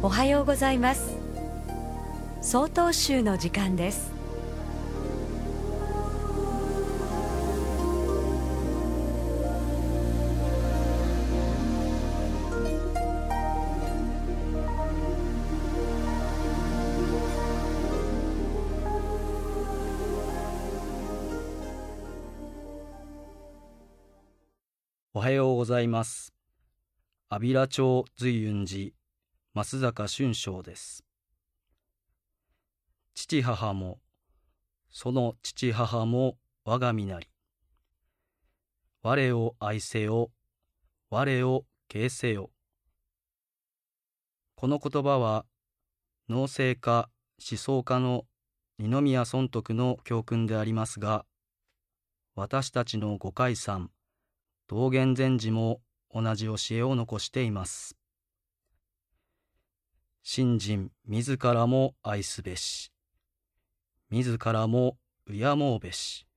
おはようございます総統集の時間ですおはようございます。安平町随雲寺増坂春章です。父母も、その父母も我が身なり。我を愛せよ、我を敬せよ。この言葉は、農政家、思想家の二宮尊徳の教訓でありますが、私たちの五海山、道元禅師も同じ教えを残しています。信心自らも愛すべし、自らも敬うべし。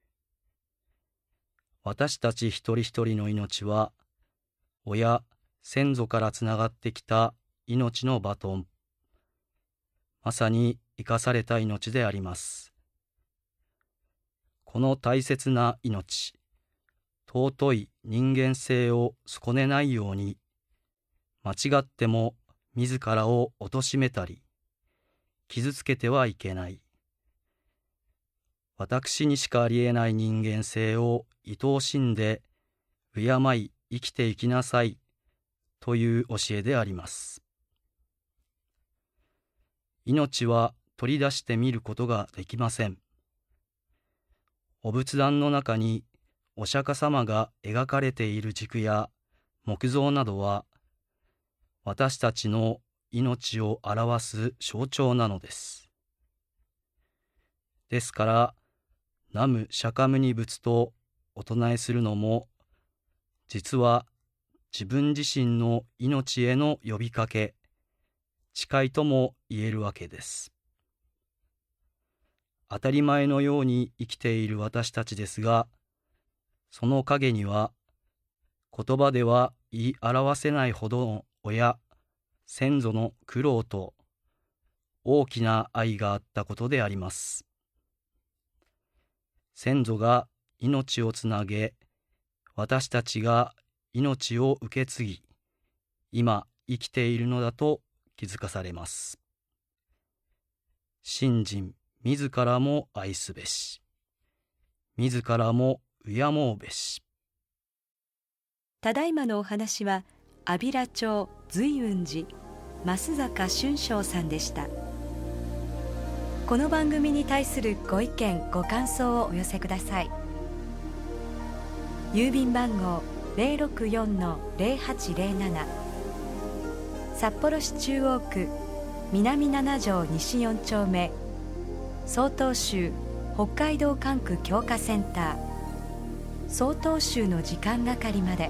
私たち一人一人の命は、親、先祖からつながってきた命のバトン。まさに生かされた命であります。この大切な命、尊い人間性を損ねないように、間違っても自らを貶めたり、傷つけてはいけない。私にしかありえない人間性を愛おしんで、敬い生きていきなさい、という教えであります。命は取り出してみることができません。お仏壇の中にお釈迦様が描かれている軸や木像などは、私たちの命を表す象徴なのです。ですから、南無釈迦牟尼仏とお唱えするのも、実は自分自身の命への呼びかけ、誓いとも言えるわけです。当たり前のように生きている私たちですが、その陰には、言葉では言い表せないほどの親、先祖の苦労と、大きな愛があったことであります。先祖が命をつなげ、私たちが命を受け継ぎ、今生きているのだと気づかされます。信心自らも愛すべし、自らも敬うべし。ただいまのお話は安平町随雲寺増坂春章さんでした。この番組に対するご意見ご感想をお寄せください。郵便番号064-0807札幌市中央区南七条西4丁目。曹洞州北海道管区強化センター。曹洞州の時間係まで。